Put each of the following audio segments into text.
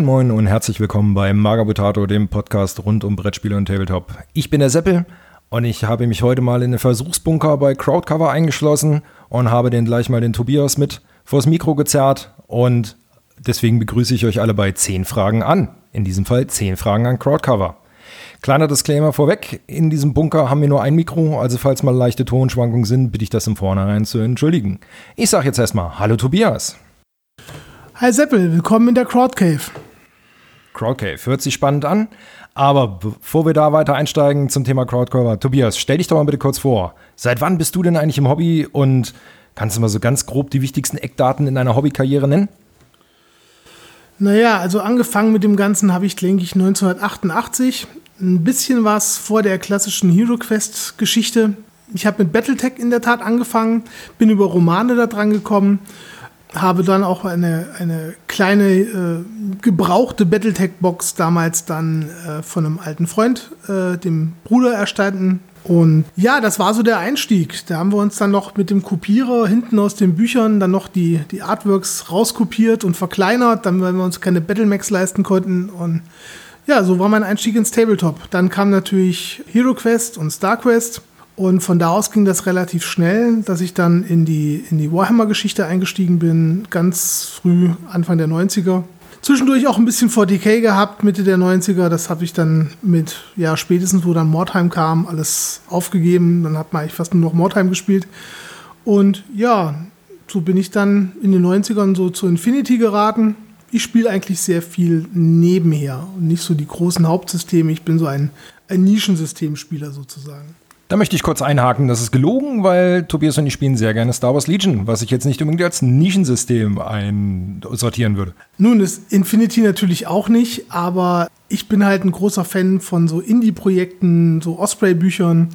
Moin Moin und herzlich willkommen bei Magabotato, dem Podcast rund um Brettspiele und Tabletop. Ich bin der Seppel und ich habe mich heute mal in den Versuchsbunker bei Crowdcover eingeschlossen und habe den gleich mal den Tobias mit vors Mikro gezerrt und deswegen begrüße ich euch alle bei 10 Fragen an. In diesem Fall 10 Fragen an Crowdcover. Kleiner Disclaimer vorweg, in diesem Bunker haben wir nur ein Mikro, also falls mal leichte Tonschwankungen sind, bitte ich das im Vornherein zu entschuldigen. Ich sage jetzt erstmal Hallo Tobias. Hi Seppel, willkommen in der Crowdcave. Crowdcave hört sich spannend an, aber bevor wir da weiter einsteigen zum Thema Crowdcover, Tobias, stell dich doch mal bitte kurz vor. Seit wann bist du denn eigentlich im Hobby und kannst du mal so ganz grob die wichtigsten Eckdaten in deiner Hobbykarriere nennen? Naja, also angefangen mit dem Ganzen habe ich, denke ich, 1988. Ein bisschen was vor der klassischen Hero Quest Geschichte. Ich habe mit Battletech in der Tat angefangen, bin über Romane da dran gekommen habe dann auch eine, eine kleine äh, gebrauchte Battletech-Box damals dann äh, von einem alten Freund, äh, dem Bruder, erstanden. Und ja, das war so der Einstieg. Da haben wir uns dann noch mit dem Kopierer hinten aus den Büchern dann noch die, die Artworks rauskopiert und verkleinert, dann weil wir uns keine Battlemax leisten konnten. Und ja, so war mein Einstieg ins Tabletop. Dann kam natürlich Hero Quest und Star Quest. Und von da aus ging das relativ schnell, dass ich dann in die, in die Warhammer-Geschichte eingestiegen bin, ganz früh, Anfang der 90er. Zwischendurch auch ein bisschen 40k gehabt, Mitte der 90er. Das habe ich dann mit, ja, spätestens wo dann Mordheim kam, alles aufgegeben. Dann hat man eigentlich fast nur noch Mordheim gespielt. Und ja, so bin ich dann in den 90ern so zu Infinity geraten. Ich spiele eigentlich sehr viel nebenher und nicht so die großen Hauptsysteme. Ich bin so ein, ein Nischensystemspieler sozusagen. Da möchte ich kurz einhaken, das ist gelogen, weil Tobias und ich spielen sehr gerne Star Wars Legion, was ich jetzt nicht unbedingt als Nischensystem einsortieren würde. Nun ist Infinity natürlich auch nicht, aber ich bin halt ein großer Fan von so Indie-Projekten, so Osprey-Büchern.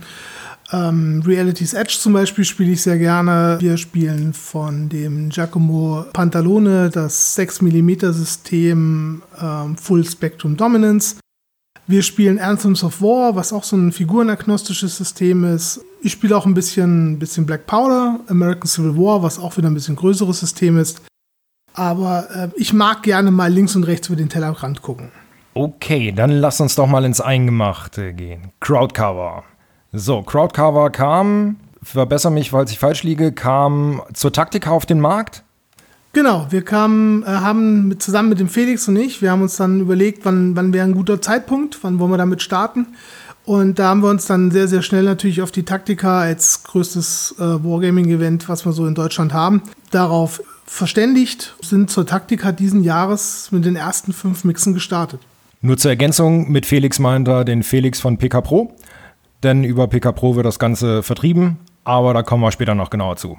Ähm, Reality's Edge zum Beispiel spiele ich sehr gerne. Wir spielen von dem Giacomo Pantalone das 6mm System ähm, Full Spectrum Dominance. Wir spielen Anthems of War, was auch so ein figurenagnostisches System ist. Ich spiele auch ein bisschen, bisschen Black Powder, American Civil War, was auch wieder ein bisschen größeres System ist. Aber äh, ich mag gerne mal links und rechts über den Tellerrand gucken. Okay, dann lass uns doch mal ins Eingemachte gehen. Crowdcover. So, Crowdcover kam, verbessere mich, falls ich falsch liege, kam zur Taktika auf den Markt. Genau, wir kamen, äh, haben mit, zusammen mit dem Felix und ich, wir haben uns dann überlegt, wann, wann wäre ein guter Zeitpunkt, wann wollen wir damit starten. Und da haben wir uns dann sehr, sehr schnell natürlich auf die Taktika als größtes äh, Wargaming-Event, was wir so in Deutschland haben, darauf verständigt, sind zur Taktika diesen Jahres mit den ersten fünf Mixen gestartet. Nur zur Ergänzung, mit Felix meint er den Felix von PK Pro, denn über PK Pro wird das Ganze vertrieben, aber da kommen wir später noch genauer zu.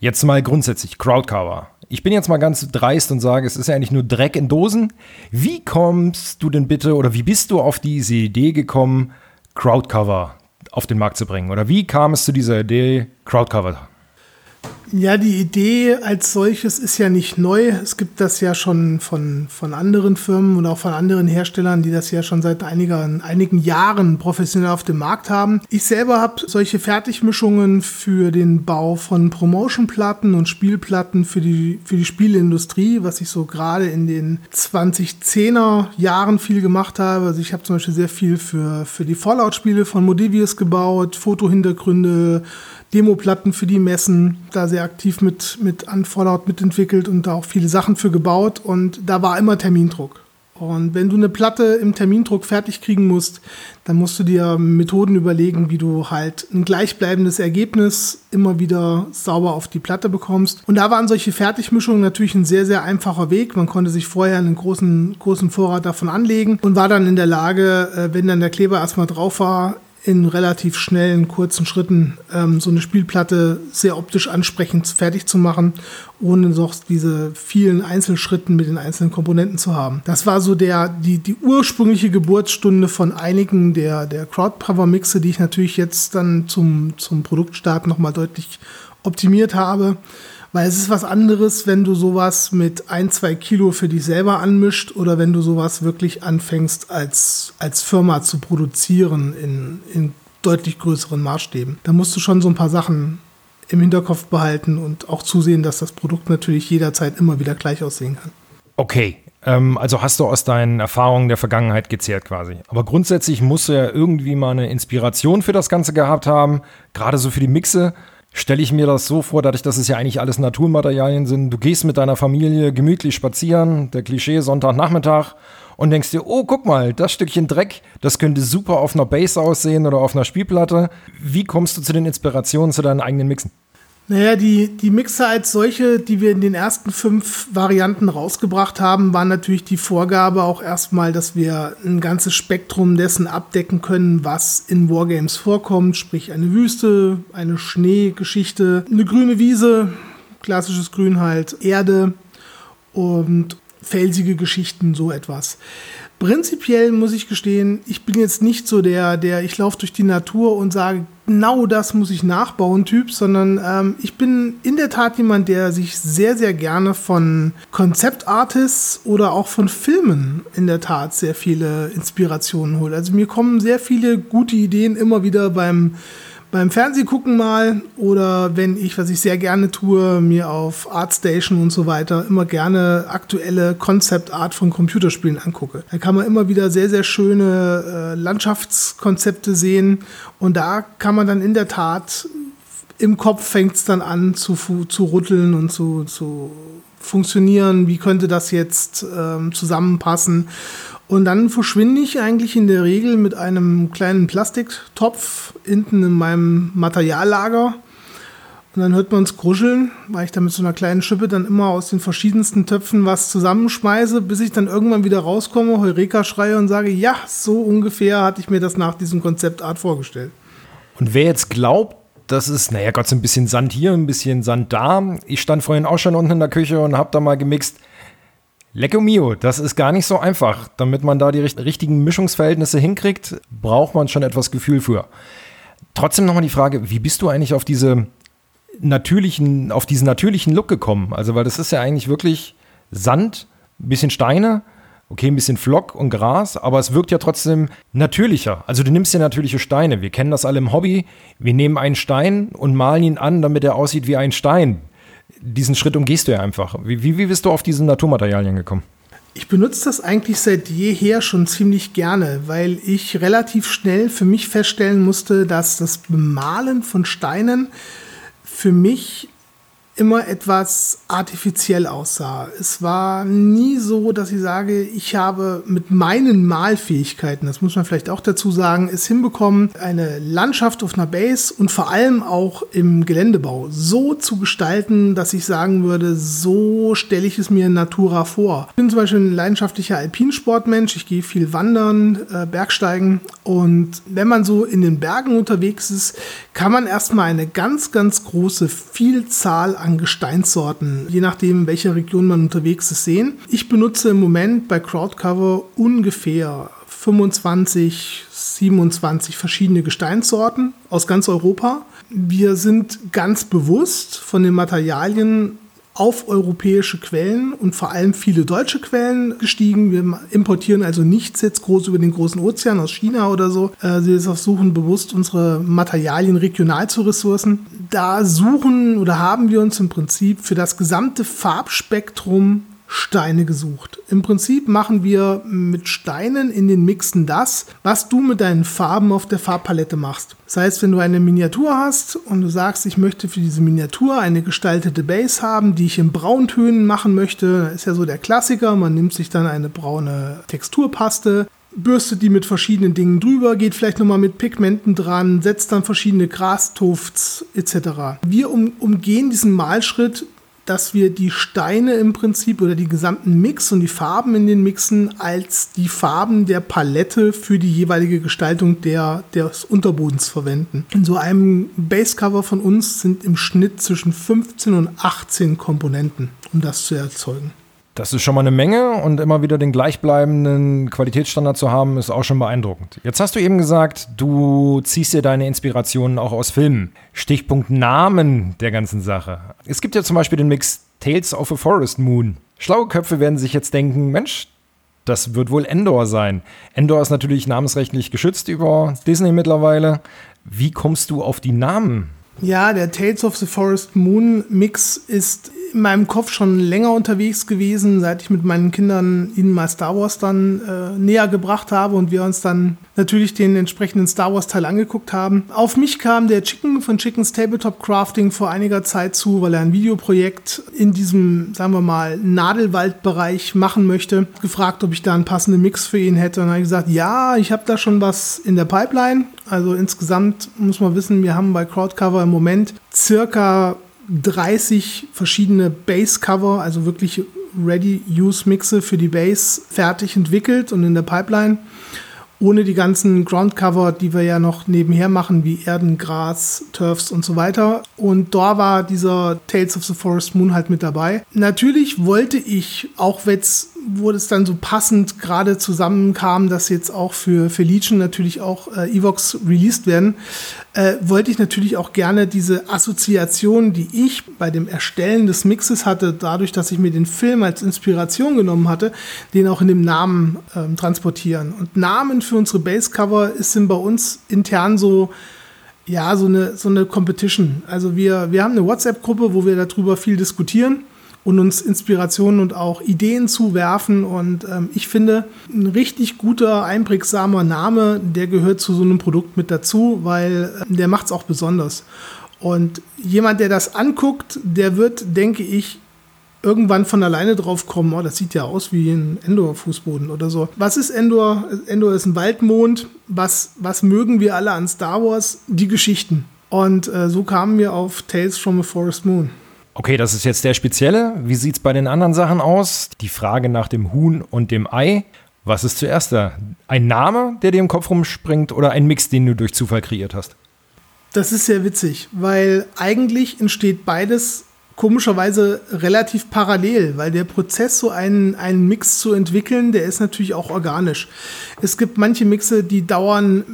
Jetzt mal grundsätzlich Crowdcover. Ich bin jetzt mal ganz dreist und sage, es ist ja eigentlich nur Dreck in Dosen. Wie kommst du denn bitte oder wie bist du auf diese Idee gekommen, Crowdcover auf den Markt zu bringen? Oder wie kam es zu dieser Idee, Crowdcover ja, die Idee als solches ist ja nicht neu. Es gibt das ja schon von, von anderen Firmen und auch von anderen Herstellern, die das ja schon seit einiger, einigen Jahren professionell auf dem Markt haben. Ich selber habe solche Fertigmischungen für den Bau von Promotion-Platten und Spielplatten für die, für die Spielindustrie, was ich so gerade in den 2010er Jahren viel gemacht habe. Also ich habe zum Beispiel sehr viel für, für die Fallout-Spiele von Modivius gebaut, Fotohintergründe, Demoplatten für die Messen, da sehr aktiv mit, mit an Fallout mitentwickelt und da auch viele Sachen für gebaut und da war immer Termindruck. Und wenn du eine Platte im Termindruck fertig kriegen musst, dann musst du dir Methoden überlegen, wie du halt ein gleichbleibendes Ergebnis immer wieder sauber auf die Platte bekommst. Und da waren solche Fertigmischungen natürlich ein sehr, sehr einfacher Weg. Man konnte sich vorher einen großen, großen Vorrat davon anlegen und war dann in der Lage, äh, wenn dann der Kleber erstmal drauf war, in relativ schnellen, kurzen Schritten ähm, so eine Spielplatte sehr optisch ansprechend fertig zu machen, ohne noch diese vielen Einzelschritten mit den einzelnen Komponenten zu haben. Das war so der, die, die ursprüngliche Geburtsstunde von einigen der, der Crowdpower-Mixe, die ich natürlich jetzt dann zum, zum Produktstart nochmal deutlich optimiert habe. Weil es ist was anderes, wenn du sowas mit ein, zwei Kilo für dich selber anmischt oder wenn du sowas wirklich anfängst als, als Firma zu produzieren in, in deutlich größeren Maßstäben. Da musst du schon so ein paar Sachen im Hinterkopf behalten und auch zusehen, dass das Produkt natürlich jederzeit immer wieder gleich aussehen kann. Okay, Ähm, also hast du aus deinen Erfahrungen der Vergangenheit gezehrt quasi. Aber grundsätzlich musst du ja irgendwie mal eine Inspiration für das Ganze gehabt haben, gerade so für die Mixe. Stelle ich mir das so vor, dadurch, dass es ja eigentlich alles Naturmaterialien sind. Du gehst mit deiner Familie gemütlich spazieren, der Klischee Sonntagnachmittag und denkst dir, oh, guck mal, das Stückchen Dreck, das könnte super auf einer Base aussehen oder auf einer Spielplatte. Wie kommst du zu den Inspirationen zu deinen eigenen Mixen? Naja, die, die Mixer als solche, die wir in den ersten fünf Varianten rausgebracht haben, waren natürlich die Vorgabe auch erstmal, dass wir ein ganzes Spektrum dessen abdecken können, was in Wargames vorkommt, sprich eine Wüste, eine Schneegeschichte, eine grüne Wiese, klassisches Grün halt, Erde und felsige Geschichten, so etwas. Prinzipiell muss ich gestehen, ich bin jetzt nicht so der, der ich laufe durch die Natur und sage, genau das muss ich nachbauen Typ, sondern ähm, ich bin in der Tat jemand, der sich sehr, sehr gerne von Konzeptartists oder auch von Filmen in der Tat sehr viele Inspirationen holt. Also mir kommen sehr viele gute Ideen immer wieder beim beim Fernsehgucken mal oder wenn ich, was ich sehr gerne tue, mir auf Artstation und so weiter immer gerne aktuelle Concept Art von Computerspielen angucke. Da kann man immer wieder sehr, sehr schöne äh, Landschaftskonzepte sehen und da kann man dann in der Tat im Kopf fängt es dann an zu, zu rütteln und zu, zu funktionieren, wie könnte das jetzt ähm, zusammenpassen. Und dann verschwinde ich eigentlich in der Regel mit einem kleinen Plastiktopf hinten in meinem Materiallager. Und dann hört man es gruscheln, weil ich da mit so einer kleinen Schippe dann immer aus den verschiedensten Töpfen was zusammenschmeiße, bis ich dann irgendwann wieder rauskomme, Heureka schreie und sage, ja, so ungefähr hatte ich mir das nach diesem Konzeptart vorgestellt. Und wer jetzt glaubt, das ist, naja Gott, so ein bisschen Sand hier, ein bisschen Sand da. Ich stand vorhin auch schon unten in der Küche und habe da mal gemixt. Lecco mio, das ist gar nicht so einfach. Damit man da die richtigen Mischungsverhältnisse hinkriegt, braucht man schon etwas Gefühl für. Trotzdem nochmal die Frage, wie bist du eigentlich auf diese natürlichen, auf diesen natürlichen Look gekommen? Also, weil das ist ja eigentlich wirklich Sand, ein bisschen Steine, okay, ein bisschen Flock und Gras, aber es wirkt ja trotzdem natürlicher. Also du nimmst ja natürliche Steine. Wir kennen das alle im Hobby. Wir nehmen einen Stein und malen ihn an, damit er aussieht wie ein Stein diesen Schritt umgehst du ja einfach. Wie, wie, bist du auf diese Naturmaterialien gekommen? Ich benutze das eigentlich seit jeher schon ziemlich gerne, weil ich relativ schnell für mich feststellen musste, dass das Bemalen von Steinen für mich immer etwas artifiziell aussah. Es war nie so, dass ich sage, ich habe mit meinen Malfähigkeiten, das muss man vielleicht auch dazu sagen, es hinbekommen, eine Landschaft auf einer Base und vor allem auch im Geländebau so zu gestalten, dass ich sagen würde, so stelle ich es mir in Natura vor. Ich bin zum Beispiel ein leidenschaftlicher Alpinsportmensch, ich gehe viel wandern, äh, Bergsteigen und wenn man so in den Bergen unterwegs ist, kann man erstmal eine ganz, ganz große Vielzahl an Gesteinssorten, je nachdem, in welcher Region man unterwegs ist, sehen. Ich benutze im Moment bei Crowdcover ungefähr 25, 27 verschiedene Gesteinssorten aus ganz Europa. Wir sind ganz bewusst von den Materialien auf europäische Quellen und vor allem viele deutsche Quellen gestiegen. Wir importieren also nichts jetzt groß über den großen Ozean aus China oder so. Äh, wir versuchen bewusst unsere Materialien regional zu ressourcen. Da suchen oder haben wir uns im Prinzip für das gesamte Farbspektrum Steine gesucht. Im Prinzip machen wir mit Steinen in den Mixen das, was du mit deinen Farben auf der Farbpalette machst. Das heißt, wenn du eine Miniatur hast und du sagst, ich möchte für diese Miniatur eine gestaltete Base haben, die ich in Brauntönen machen möchte, ist ja so der Klassiker, man nimmt sich dann eine braune Texturpaste, bürstet die mit verschiedenen Dingen drüber, geht vielleicht nochmal mit Pigmenten dran, setzt dann verschiedene Grastufts etc. Wir um, umgehen diesen Malschritt dass wir die Steine im Prinzip oder die gesamten Mix und die Farben in den Mixen als die Farben der Palette für die jeweilige Gestaltung der, des Unterbodens verwenden. In so einem Basecover von uns sind im Schnitt zwischen 15 und 18 Komponenten, um das zu erzeugen. Das ist schon mal eine Menge und immer wieder den gleichbleibenden Qualitätsstandard zu haben, ist auch schon beeindruckend. Jetzt hast du eben gesagt, du ziehst dir deine Inspirationen auch aus Filmen. Stichpunkt Namen der ganzen Sache. Es gibt ja zum Beispiel den Mix Tales of a Forest Moon. Schlaue Köpfe werden sich jetzt denken, Mensch, das wird wohl Endor sein. Endor ist natürlich namensrechtlich geschützt über Disney mittlerweile. Wie kommst du auf die Namen? Ja, der Tales of the Forest Moon Mix ist in meinem Kopf schon länger unterwegs gewesen, seit ich mit meinen Kindern ihnen mal Star Wars dann äh, näher gebracht habe und wir uns dann natürlich den entsprechenden Star Wars Teil angeguckt haben. Auf mich kam der Chicken von Chickens Tabletop Crafting vor einiger Zeit zu, weil er ein Videoprojekt in diesem, sagen wir mal, Nadelwaldbereich machen möchte. Gefragt, ob ich da einen passenden Mix für ihn hätte. Und habe ich gesagt, ja, ich habe da schon was in der Pipeline. Also insgesamt muss man wissen, wir haben bei Crowdcover im Moment circa 30 verschiedene Bass-Cover, also wirklich Ready-Use-Mixe für die Bass fertig entwickelt und in der Pipeline. Ohne die ganzen Groundcover, die wir ja noch nebenher machen, wie Erden, Gras, Turfs und so weiter. Und da war dieser Tales of the Forest Moon halt mit dabei. Natürlich wollte ich, auch wenn es wo es dann so passend gerade zusammenkam, dass jetzt auch für, für Legion natürlich auch äh, Evox released werden, äh, wollte ich natürlich auch gerne diese Assoziation, die ich bei dem Erstellen des Mixes hatte, dadurch, dass ich mir den Film als Inspiration genommen hatte, den auch in dem Namen ähm, transportieren. Und Namen für unsere Basecover sind bei uns intern so, ja, so eine, so eine Competition. Also wir, wir haben eine WhatsApp-Gruppe, wo wir darüber viel diskutieren und uns Inspirationen und auch Ideen zuwerfen. Und ähm, ich finde, ein richtig guter, einprägsamer Name, der gehört zu so einem Produkt mit dazu, weil äh, der macht es auch besonders. Und jemand, der das anguckt, der wird, denke ich, irgendwann von alleine drauf kommen, oh, das sieht ja aus wie ein Endor-Fußboden oder so. Was ist Endor? Endor ist ein Waldmond. Was, was mögen wir alle an Star Wars? Die Geschichten. Und äh, so kamen wir auf Tales from a Forest Moon. Okay, das ist jetzt der spezielle. Wie sieht es bei den anderen Sachen aus? Die Frage nach dem Huhn und dem Ei. Was ist zuerst da? Ein Name, der dir im Kopf rumspringt oder ein Mix, den du durch Zufall kreiert hast? Das ist sehr witzig, weil eigentlich entsteht beides komischerweise relativ parallel, weil der Prozess, so einen, einen Mix zu entwickeln, der ist natürlich auch organisch. Es gibt manche Mixe, die dauern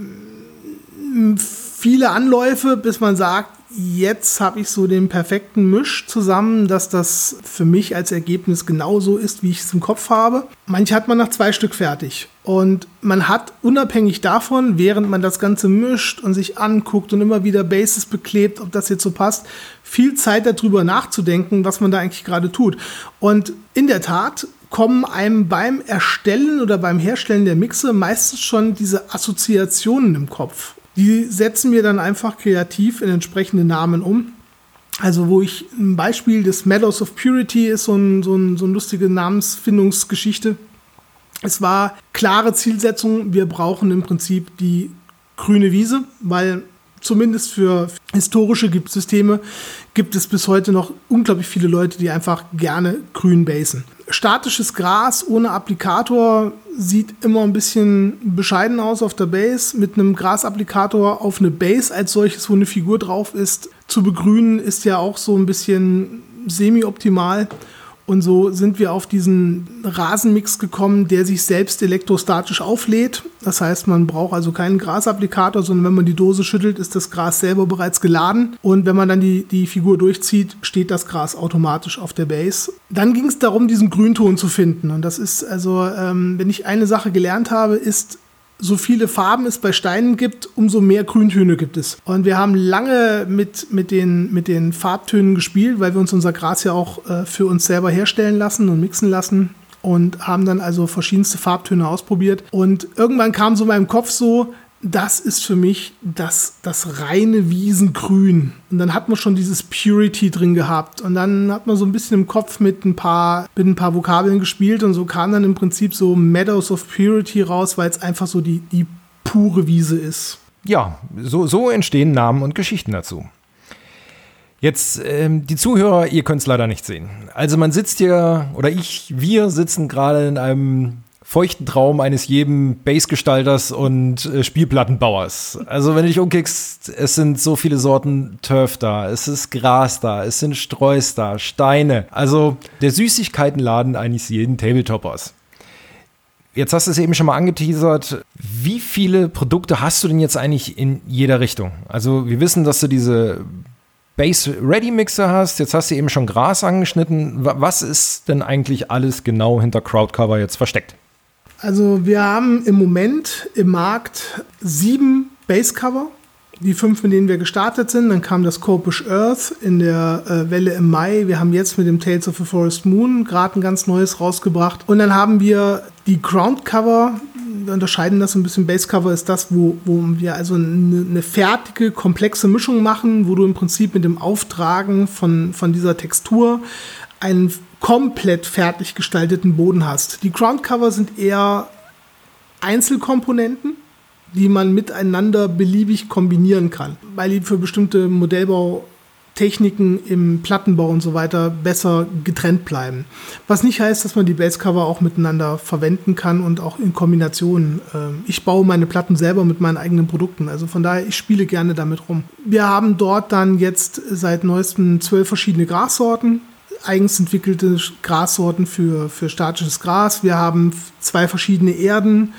mm, viele Anläufe, bis man sagt, Jetzt habe ich so den perfekten Misch zusammen, dass das für mich als Ergebnis genauso ist, wie ich es im Kopf habe. Manche hat man nach zwei Stück fertig. Und man hat unabhängig davon, während man das Ganze mischt und sich anguckt und immer wieder Bases beklebt, ob das jetzt so passt, viel Zeit darüber nachzudenken, was man da eigentlich gerade tut. Und in der Tat kommen einem beim Erstellen oder beim Herstellen der Mixe meistens schon diese Assoziationen im Kopf. Die setzen wir dann einfach kreativ in entsprechende Namen um. Also wo ich ein Beispiel des Meadows of Purity ist so, ein, so, ein, so eine lustige Namensfindungsgeschichte. Es war klare Zielsetzung, wir brauchen im Prinzip die grüne Wiese, weil zumindest für historische Systeme gibt es bis heute noch unglaublich viele Leute, die einfach gerne grün basen. Statisches Gras ohne Applikator sieht immer ein bisschen bescheiden aus auf der Base. Mit einem Grasapplikator auf eine Base als solches, wo eine Figur drauf ist, zu begrünen, ist ja auch so ein bisschen semi-optimal. Und so sind wir auf diesen Rasenmix gekommen, der sich selbst elektrostatisch auflädt. Das heißt, man braucht also keinen Grasapplikator, sondern wenn man die Dose schüttelt, ist das Gras selber bereits geladen. Und wenn man dann die, die Figur durchzieht, steht das Gras automatisch auf der Base. Dann ging es darum, diesen Grünton zu finden. Und das ist also, ähm, wenn ich eine Sache gelernt habe, ist so viele Farben es bei Steinen gibt, umso mehr Grüntöne gibt es. Und wir haben lange mit, mit, den, mit den Farbtönen gespielt, weil wir uns unser Gras ja auch äh, für uns selber herstellen lassen und mixen lassen und haben dann also verschiedenste Farbtöne ausprobiert. Und irgendwann kam so in meinem Kopf so, das ist für mich das, das reine Wiesengrün. Und dann hat man schon dieses Purity drin gehabt. Und dann hat man so ein bisschen im Kopf mit ein paar, mit ein paar Vokabeln gespielt. Und so kam dann im Prinzip so Meadows of Purity raus, weil es einfach so die, die pure Wiese ist. Ja, so, so entstehen Namen und Geschichten dazu. Jetzt, ähm, die Zuhörer, ihr könnt es leider nicht sehen. Also man sitzt hier, oder ich, wir sitzen gerade in einem feuchten Traum eines jeden Bassgestalters und äh, Spielplattenbauers. Also wenn du dich umkickst, es sind so viele Sorten Turf da, es ist Gras da, es sind Streus da, Steine. Also der Süßigkeitenladen eines jeden Tabletoppers. Jetzt hast du es eben schon mal angeteasert. Wie viele Produkte hast du denn jetzt eigentlich in jeder Richtung? Also wir wissen, dass du diese Base Ready Mixer hast. Jetzt hast du eben schon Gras angeschnitten. Was ist denn eigentlich alles genau hinter Crowdcover jetzt versteckt? Also wir haben im Moment im Markt sieben Basecover. die fünf, mit denen wir gestartet sind. Dann kam das Corpus Earth in der äh, Welle im Mai. Wir haben jetzt mit dem Tales of the Forest Moon gerade ein ganz neues rausgebracht. Und dann haben wir die Ground Cover. Wir unterscheiden das ein bisschen. Base Cover ist das, wo, wo wir also eine, eine fertige, komplexe Mischung machen, wo du im Prinzip mit dem Auftragen von, von dieser Textur einen komplett fertig gestalteten Boden hast. Die Ground Cover sind eher Einzelkomponenten die man miteinander beliebig kombinieren kann, weil die für bestimmte Modellbautechniken im Plattenbau und so weiter besser getrennt bleiben. Was nicht heißt, dass man die Basecover auch miteinander verwenden kann und auch in Kombinationen. Ähm, ich baue meine Platten selber mit meinen eigenen Produkten, also von daher, ich spiele gerne damit rum. Wir haben dort dann jetzt seit neuestem zwölf verschiedene Grassorten, eigens entwickelte Grassorten für, für statisches Gras. Wir haben zwei verschiedene Erden.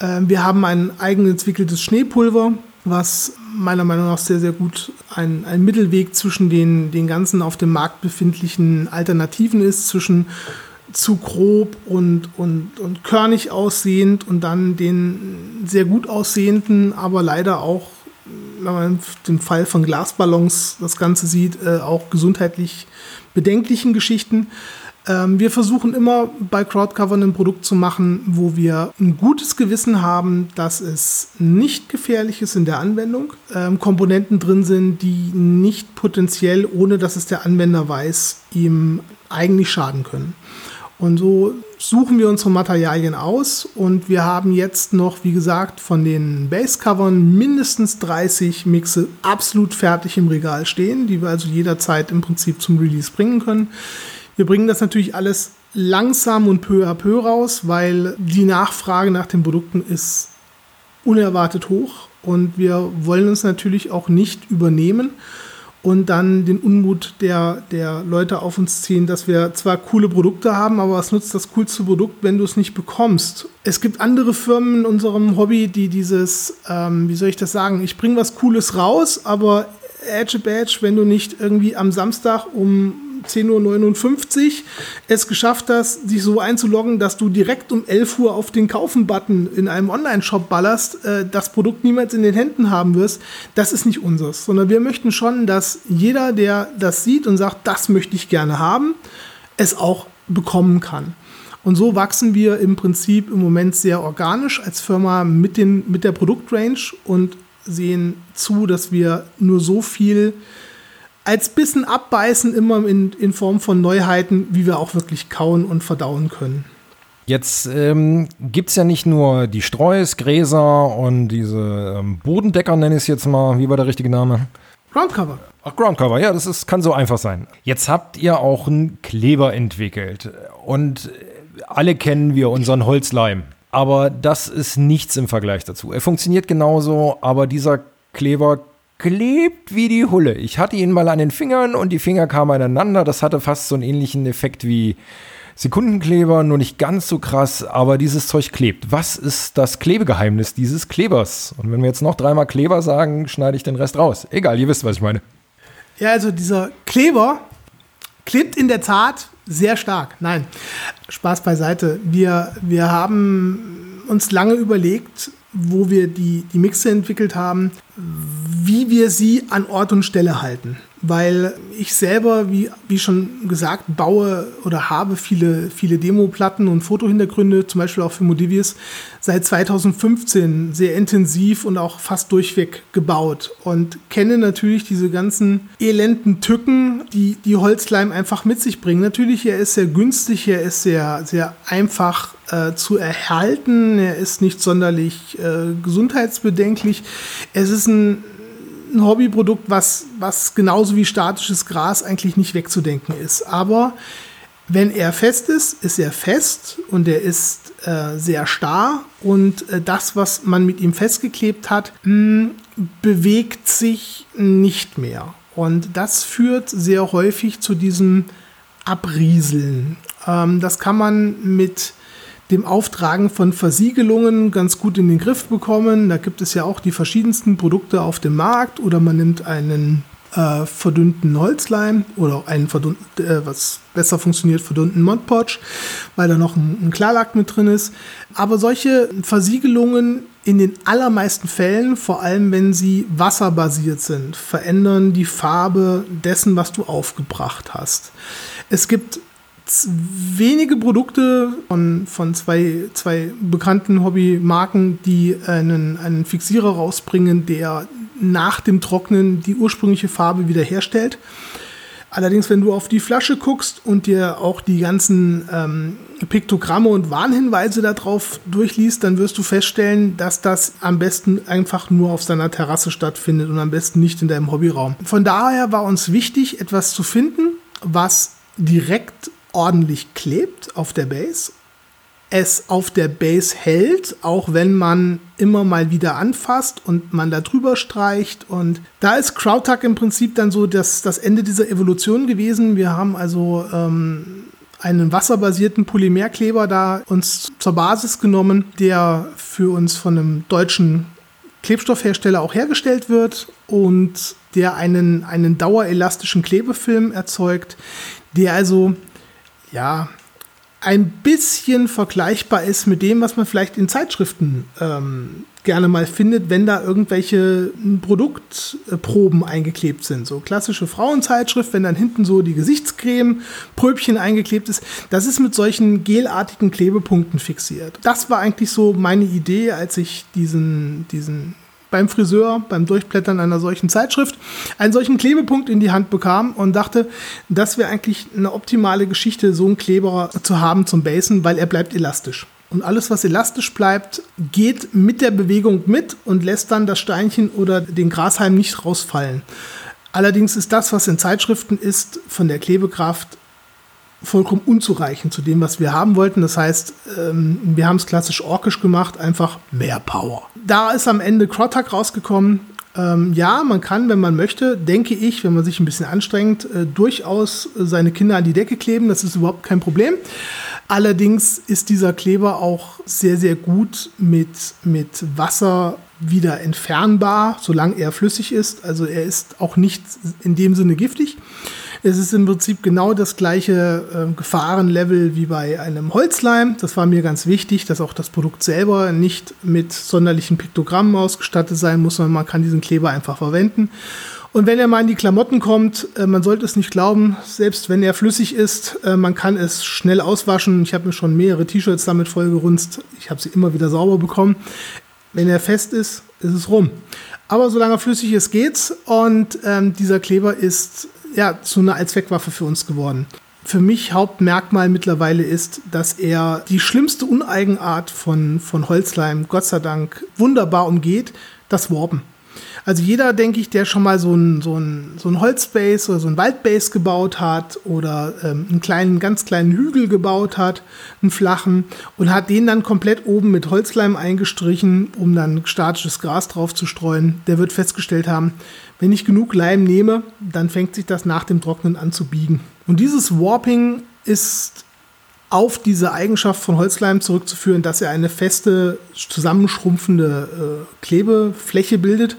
Ähm, wir haben ein eigen entwickeltes Schneepulver, was meiner Meinung nach sehr, sehr gut ein, ein Mittelweg zwischen den, den ganzen auf dem Markt befindlichen Alternativen ist, zwischen zu grob und, und, und körnig aussehend und dann den sehr gut aussehenden, aber leider auch, wenn man den Fall von Glasballons das Ganze sieht, äh, auch gesundheitlich bedenklichen Geschichten. Ähm, wir versuchen immer bei Crowdcover ein Produkt zu machen, wo wir ein gutes Gewissen haben, dass es nicht gefährlich ist in der Anwendung, ähm, Komponenten drin sind, die nicht potenziell, ohne dass es der Anwender weiß, ihm eigentlich schaden können. Und so suchen wir unsere Materialien aus. Und wir haben jetzt noch, wie gesagt, von den Basecovern mindestens 30 Mixe absolut fertig im Regal stehen, die wir also jederzeit im Prinzip zum Release bringen können. Wir bringen das natürlich alles langsam und peu à peu raus, weil die Nachfrage nach den Produkten ist unerwartet hoch. Und wir wollen uns natürlich auch nicht übernehmen und dann den Unmut der, der Leute auf uns ziehen, dass wir zwar coole Produkte haben, aber was nutzt das coolste Produkt, wenn du es nicht bekommst? Es gibt andere Firmen in unserem Hobby, die dieses, ähm, wie soll ich das sagen, ich bringe was Cooles raus, aber Edge Badge, wenn du nicht irgendwie am Samstag um 10.59 Uhr es geschafft hast, sich so einzuloggen, dass du direkt um 11 Uhr auf den Kaufen-Button in einem Online-Shop ballerst, äh, das Produkt niemals in den Händen haben wirst, das ist nicht unseres. Sondern wir möchten schon, dass jeder, der das sieht und sagt, das möchte ich gerne haben, es auch bekommen kann. Und so wachsen wir im Prinzip im Moment sehr organisch als Firma mit, den, mit der Produktrange und sehen zu, dass wir nur so viel als bisschen abbeißen, immer in, in Form von Neuheiten, wie wir auch wirklich kauen und verdauen können. Jetzt ähm, gibt es ja nicht nur die Streus, Gräser und diese ähm, Bodendecker, nenne ich es jetzt mal. Wie war der richtige Name? Groundcover. Ach, Groundcover, ja, das ist, kann so einfach sein. Jetzt habt ihr auch einen Kleber entwickelt. Und alle kennen wir unseren Holzleim. Aber das ist nichts im Vergleich dazu. Er funktioniert genauso, aber dieser Kleber klebt wie die Hulle. Ich hatte ihn mal an den Fingern und die Finger kamen aneinander. Das hatte fast so einen ähnlichen Effekt wie Sekundenkleber, nur nicht ganz so krass, aber dieses Zeug klebt. Was ist das Klebegeheimnis dieses Klebers? Und wenn wir jetzt noch dreimal Kleber sagen, schneide ich den Rest raus. Egal, ihr wisst, was ich meine. Ja, also dieser Kleber klebt in der Tat sehr stark. Nein, Spaß beiseite. Wir, wir haben uns lange überlegt, wo wir die, die Mixe entwickelt haben, wie wir sie an Ort und Stelle halten weil ich selber, wie, wie schon gesagt, baue oder habe viele, viele Demo-Platten und Fotohintergründe, zum Beispiel auch für Modivius, seit 2015 sehr intensiv und auch fast durchweg gebaut und kenne natürlich diese ganzen elenden Tücken, die die Holzleim einfach mit sich bringen. Natürlich, er ist sehr günstig, er ist sehr, sehr einfach äh, zu erhalten, er ist nicht sonderlich äh, gesundheitsbedenklich. Es ist ein ein Hobbyprodukt, was, was genauso wie statisches Gras eigentlich nicht wegzudenken ist. Aber wenn er fest ist, ist er fest und er ist äh, sehr starr und äh, das, was man mit ihm festgeklebt hat, mh, hm, bewegt sich nicht mehr. Und das führt sehr häufig zu diesem Abrieseln. Ähm, das kann man mit dem Auftragen von Versiegelungen ganz gut in den Griff bekommen. Da gibt es ja auch die verschiedensten Produkte auf dem Markt oder man nimmt einen äh, verdünnten Holzleim oder einen verdünnten, äh, was besser funktioniert, verdünnten Podge, weil da noch ein, ein Klarlack mit drin ist. Aber solche Versiegelungen in den allermeisten Fällen, vor allem wenn sie wasserbasiert sind, verändern die Farbe dessen, was du aufgebracht hast. Es gibt wenige Produkte von, von zwei, zwei bekannten Hobbymarken, die einen, einen Fixierer rausbringen, der nach dem Trocknen die ursprüngliche Farbe wiederherstellt. Allerdings, wenn du auf die Flasche guckst und dir auch die ganzen ähm, Piktogramme und Warnhinweise darauf durchliest, dann wirst du feststellen, dass das am besten einfach nur auf seiner Terrasse stattfindet und am besten nicht in deinem Hobbyraum. Von daher war uns wichtig, etwas zu finden, was direkt ordentlich klebt auf der Base, es auf der Base hält, auch wenn man immer mal wieder anfasst und man da drüber streicht. Und da ist CrowdTag im Prinzip dann so das, das Ende dieser Evolution gewesen. Wir haben also ähm, einen wasserbasierten Polymerkleber da uns zur Basis genommen, der für uns von einem deutschen Klebstoffhersteller auch hergestellt wird und der einen, einen dauerelastischen Klebefilm erzeugt, der also ja, ein bisschen vergleichbar ist mit dem, was man vielleicht in Zeitschriften ähm, gerne mal findet, wenn da irgendwelche Produktproben eingeklebt sind. So klassische Frauenzeitschrift, wenn dann hinten so die Gesichtscreme, Pröbchen eingeklebt ist. Das ist mit solchen gelartigen Klebepunkten fixiert. Das war eigentlich so meine Idee, als ich diesen, diesen beim Friseur, beim Durchblättern einer solchen Zeitschrift, einen solchen Klebepunkt in die Hand bekam und dachte, das wäre eigentlich eine optimale Geschichte, so einen Kleber zu haben zum Basen, weil er bleibt elastisch. Und alles, was elastisch bleibt, geht mit der Bewegung mit und lässt dann das Steinchen oder den Grashalm nicht rausfallen. Allerdings ist das, was in Zeitschriften ist, von der Klebekraft vollkommen unzureichend zu dem, was wir haben wollten. Das heißt, ähm, wir haben es klassisch orkisch gemacht, einfach mehr Power. Da ist am Ende Crotak rausgekommen. Ähm, ja, man kann, wenn man möchte, denke ich, wenn man sich ein bisschen anstrengt, äh, durchaus seine Kinder an die Decke kleben. Das ist überhaupt kein Problem. Allerdings ist dieser Kleber auch sehr, sehr gut mit, mit Wasser wieder entfernbar, solange er flüssig ist. Also er ist auch nicht in dem Sinne giftig. Es ist im Prinzip genau das gleiche äh, Gefahrenlevel wie bei einem Holzleim. Das war mir ganz wichtig, dass auch das Produkt selber nicht mit sonderlichen Piktogrammen ausgestattet sein muss, sondern man kann diesen Kleber einfach verwenden. Und wenn er mal in die Klamotten kommt, äh, man sollte es nicht glauben, selbst wenn er flüssig ist, äh, man kann es schnell auswaschen. Ich habe mir schon mehrere T-Shirts damit vollgerunzt. Ich habe sie immer wieder sauber bekommen. Wenn er fest ist, ist es rum. Aber solange er flüssig ist, geht's. Und ähm, dieser Kleber ist ja, zu einer Allzweckwaffe für uns geworden. Für mich Hauptmerkmal mittlerweile ist, dass er die schlimmste Uneigenart von, von Holzleim, Gott sei Dank, wunderbar umgeht, das Warpen. Also jeder, denke ich, der schon mal so ein, so ein, so ein Holzbase oder so ein Waldbase gebaut hat oder ähm, einen kleinen, ganz kleinen Hügel gebaut hat, einen flachen, und hat den dann komplett oben mit Holzleim eingestrichen, um dann statisches Gras drauf zu streuen, der wird festgestellt haben, wenn ich genug Leim nehme, dann fängt sich das nach dem Trocknen an zu biegen. Und dieses Warping ist auf diese Eigenschaft von Holzleim zurückzuführen, dass er eine feste, zusammenschrumpfende äh, Klebefläche bildet.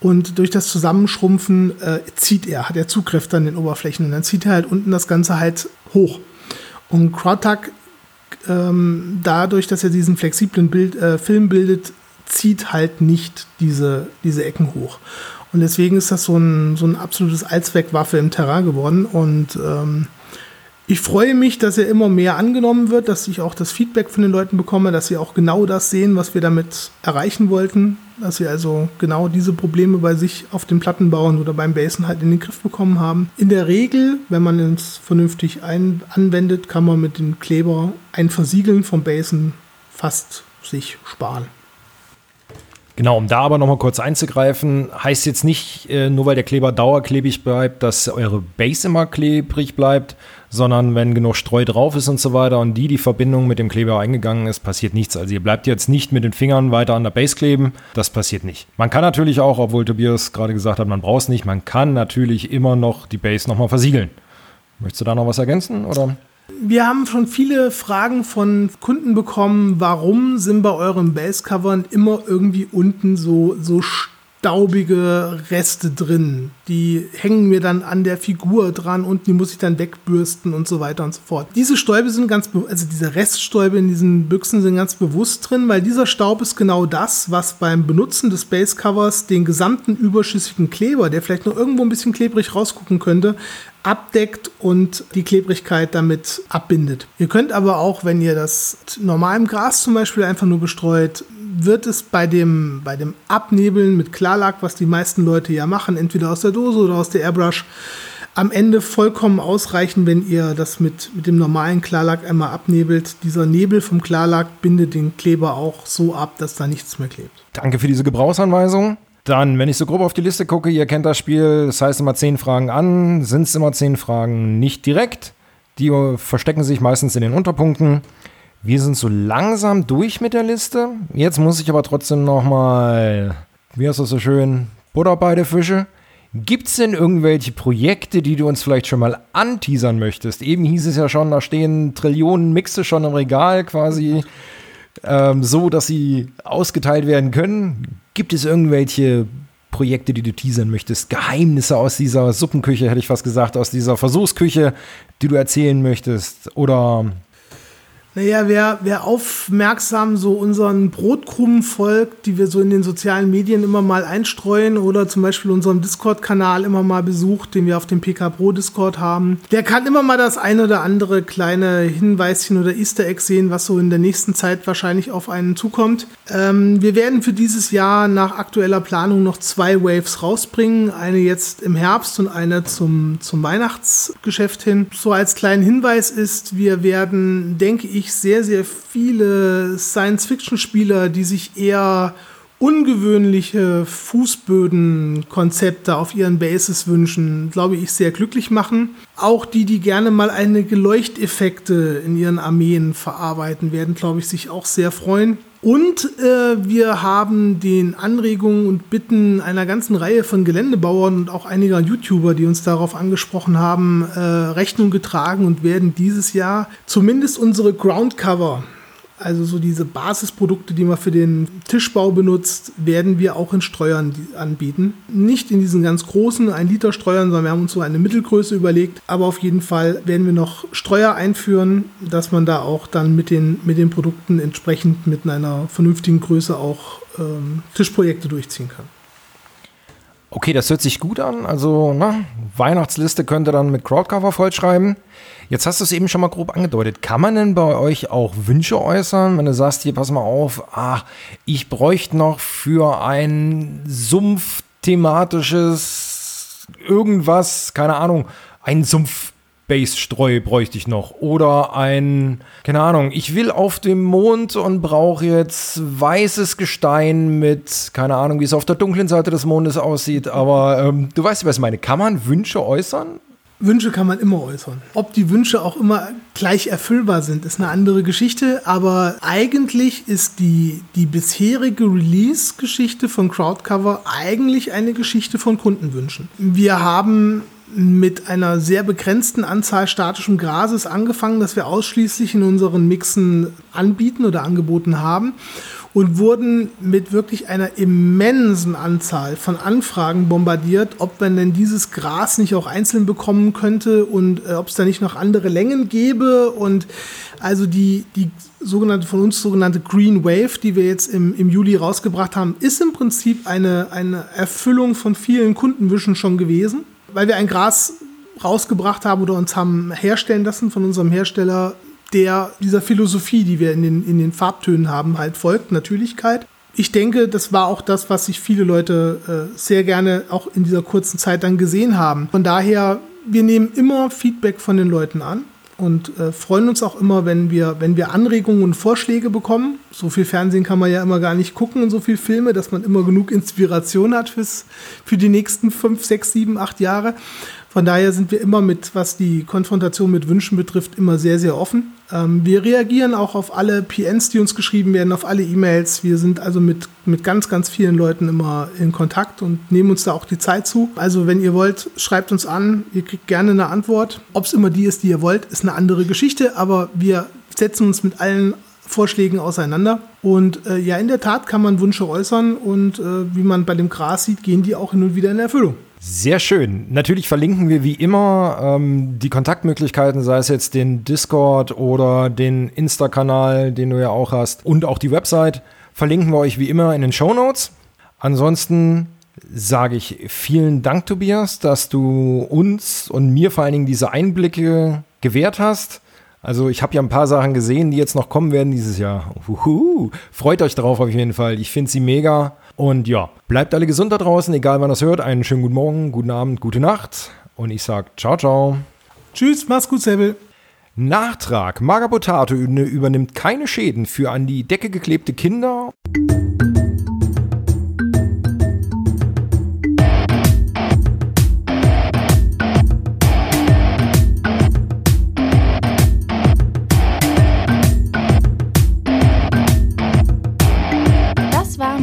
Und durch das Zusammenschrumpfen äh, zieht er, hat er Zugkräfte an den Oberflächen und dann zieht er halt unten das Ganze halt hoch. Und Crowdtuck, ähm, dadurch, dass er diesen flexiblen Bild, äh, Film bildet, zieht halt nicht diese, diese Ecken hoch. Und deswegen ist das so ein, so ein absolutes Allzweckwaffe im Terrain geworden. Und ähm, ich freue mich, dass er immer mehr angenommen wird, dass ich auch das Feedback von den Leuten bekomme, dass sie auch genau das sehen, was wir damit erreichen wollten. Dass sie also genau diese Probleme bei sich auf den Platten bauen oder beim Basen halt in den Griff bekommen haben. In der Regel, wenn man es vernünftig ein anwendet, kann man mit dem Kleber ein Versiegeln vom Basen fast sich sparen. Genau, um da aber nochmal kurz einzugreifen, heißt jetzt nicht, äh, nur weil der Kleber dauerklebig bleibt, dass eure Base immer klebrig bleibt, sondern wenn genug Streu drauf ist und so weiter und die die Verbindung mit dem Kleber eingegangen ist, passiert nichts. Also ihr bleibt jetzt nicht mit den Fingern weiter an der Base kleben, das passiert nicht. Man kann natürlich auch, obwohl Tobias gerade gesagt hat, man braucht es nicht, man kann natürlich immer noch die Base nochmal versiegeln. Möchtest du da noch was ergänzen oder? Wir haben schon viele Fragen von Kunden bekommen, warum sind bei euren Basecovern immer irgendwie unten so, so staubige Reste drin. Die hängen mir dann an der Figur dran und die muss ich dann wegbürsten und so weiter und so fort. Diese Stäube sind ganz, also diese Reststäube in diesen Büchsen sind ganz bewusst drin, weil dieser Staub ist genau das, was beim Benutzen des Base Covers den gesamten überschüssigen Kleber, der vielleicht noch irgendwo ein bisschen klebrig rausgucken könnte, abdeckt und die Klebrigkeit damit abbindet. Ihr könnt aber auch, wenn ihr das normal im Gras zum Beispiel einfach nur bestreut, wird es bei dem, bei dem Abnebeln mit Klarlack, was die meisten Leute ja machen, entweder aus der Dose oder aus der Airbrush, am Ende vollkommen ausreichen, wenn ihr das mit, mit dem normalen Klarlack einmal abnebelt. Dieser Nebel vom Klarlack bindet den Kleber auch so ab, dass da nichts mehr klebt. Danke für diese Gebrauchsanweisung. Dann, wenn ich so grob auf die Liste gucke, ihr kennt das Spiel, das heißt immer zehn Fragen an, sind es immer zehn Fragen nicht direkt. Die verstecken sich meistens in den Unterpunkten. Wir sind so langsam durch mit der Liste. Jetzt muss ich aber trotzdem noch mal, wie heißt das so schön, Butter bei der Fische. Gibt es denn irgendwelche Projekte, die du uns vielleicht schon mal anteasern möchtest? Eben hieß es ja schon, da stehen Trillionen Mixe schon im Regal quasi, ähm, so dass sie ausgeteilt werden können. Gibt es irgendwelche Projekte, die du teasern möchtest? Geheimnisse aus dieser Suppenküche, hätte ich fast gesagt, aus dieser Versuchsküche, die du erzählen möchtest? Oder naja, wer, wer aufmerksam so unseren Brotkrumen folgt, die wir so in den sozialen Medien immer mal einstreuen oder zum Beispiel unseren Discord-Kanal immer mal besucht, den wir auf dem PK Pro Discord haben, der kann immer mal das ein oder andere kleine Hinweischen oder Easter Egg sehen, was so in der nächsten Zeit wahrscheinlich auf einen zukommt. Ähm, wir werden für dieses Jahr nach aktueller Planung noch zwei Waves rausbringen. Eine jetzt im Herbst und eine zum, zum Weihnachtsgeschäft hin. So als kleinen Hinweis ist, wir werden, denke ich, ich sehr, sehr viele Science-Fiction-Spieler, die sich eher ungewöhnliche Fußbödenkonzepte auf ihren Bases wünschen, glaube ich, sehr glücklich machen. Auch die, die gerne mal einige Leuchteffekte in ihren Armeen verarbeiten, werden, glaube ich, sich auch sehr freuen. Und äh, wir haben den Anregungen und Bitten einer ganzen Reihe von Geländebauern und auch einiger YouTuber, die uns darauf angesprochen haben, äh, Rechnung getragen und werden dieses Jahr zumindest unsere Groundcover also so diese Basisprodukte, die man für den Tischbau benutzt, werden wir auch in Streuern anbieten. Nicht in diesen ganz großen 1 Liter Streuern, sondern wir haben uns so eine Mittelgröße überlegt. Aber auf jeden Fall werden wir noch Streuer einführen, dass man da auch dann mit den, mit den Produkten entsprechend mit einer vernünftigen Größe auch ähm, Tischprojekte durchziehen kann. Okay, das hört sich gut an. Also, na, Weihnachtsliste könnt ihr dann mit Crowdcover vollschreiben. Jetzt hast du es eben schon mal grob angedeutet. Kann man denn bei euch auch Wünsche äußern, wenn du sagst, hier, pass mal auf, ach, ich bräuchte noch für ein Sumpf-thematisches irgendwas, keine Ahnung, ein Sumpf Base-Streu bräuchte ich noch. Oder ein, keine Ahnung, ich will auf dem Mond und brauche jetzt weißes Gestein mit, keine Ahnung, wie es auf der dunklen Seite des Mondes aussieht. Aber ähm, du weißt, was ich meine. Kann man Wünsche äußern? Wünsche kann man immer äußern. Ob die Wünsche auch immer gleich erfüllbar sind, ist eine andere Geschichte. Aber eigentlich ist die, die bisherige Release-Geschichte von Crowdcover eigentlich eine Geschichte von Kundenwünschen. Wir haben mit einer sehr begrenzten Anzahl statischem Grases angefangen, das wir ausschließlich in unseren Mixen anbieten oder angeboten haben und wurden mit wirklich einer immensen Anzahl von Anfragen bombardiert, ob man denn dieses Gras nicht auch einzeln bekommen könnte und äh, ob es da nicht noch andere Längen gäbe. Und also die, die sogenannte von uns sogenannte Green Wave, die wir jetzt im, im Juli rausgebracht haben, ist im Prinzip eine, eine Erfüllung von vielen Kundenwünschen schon gewesen weil wir ein Gras rausgebracht haben oder uns haben herstellen lassen von unserem Hersteller, der dieser Philosophie, die wir in den, in den Farbtönen haben, halt folgt, Natürlichkeit. Ich denke, das war auch das, was sich viele Leute äh, sehr gerne auch in dieser kurzen Zeit dann gesehen haben. Von daher, wir nehmen immer Feedback von den Leuten an und äh, freuen uns auch immer, wenn wir, wenn wir Anregungen und Vorschläge bekommen. So viel Fernsehen kann man ja immer gar nicht gucken und so viel Filme, dass man immer genug Inspiration hat fürs, für die nächsten fünf, sechs, sieben, acht Jahre. Von daher sind wir immer mit, was die Konfrontation mit Wünschen betrifft, immer sehr, sehr offen. Ähm, wir reagieren auch auf alle PNs, die uns geschrieben werden, auf alle E-Mails. Wir sind also mit, mit ganz, ganz vielen Leuten immer in Kontakt und nehmen uns da auch die Zeit zu. Also wenn ihr wollt, schreibt uns an. Ihr kriegt gerne eine Antwort. Ob es immer die ist, die ihr wollt, ist eine andere Geschichte. Aber wir setzen uns mit allen Vorschlägen auseinander. Und äh, ja, in der Tat kann man Wünsche äußern und äh, wie man bei dem Gras sieht, gehen die auch hin und wieder in Erfüllung. Sehr schön. Natürlich verlinken wir wie immer ähm, die Kontaktmöglichkeiten, sei es jetzt den Discord oder den Insta-Kanal, den du ja auch hast, und auch die Website. Verlinken wir euch wie immer in den Show Notes. Ansonsten sage ich vielen Dank, Tobias, dass du uns und mir vor allen Dingen diese Einblicke gewährt hast. Also ich habe ja ein paar Sachen gesehen, die jetzt noch kommen werden dieses Jahr. Uhuhu. Freut euch drauf auf jeden Fall. Ich finde sie mega. Und ja, bleibt alle gesund da draußen, egal wann ihr es hört. Einen schönen guten Morgen, guten Abend, gute Nacht. Und ich sage ciao, ciao. Tschüss, mach's gut, Säbel. Nachtrag. Magabotato übernimmt keine Schäden für an die Decke geklebte Kinder.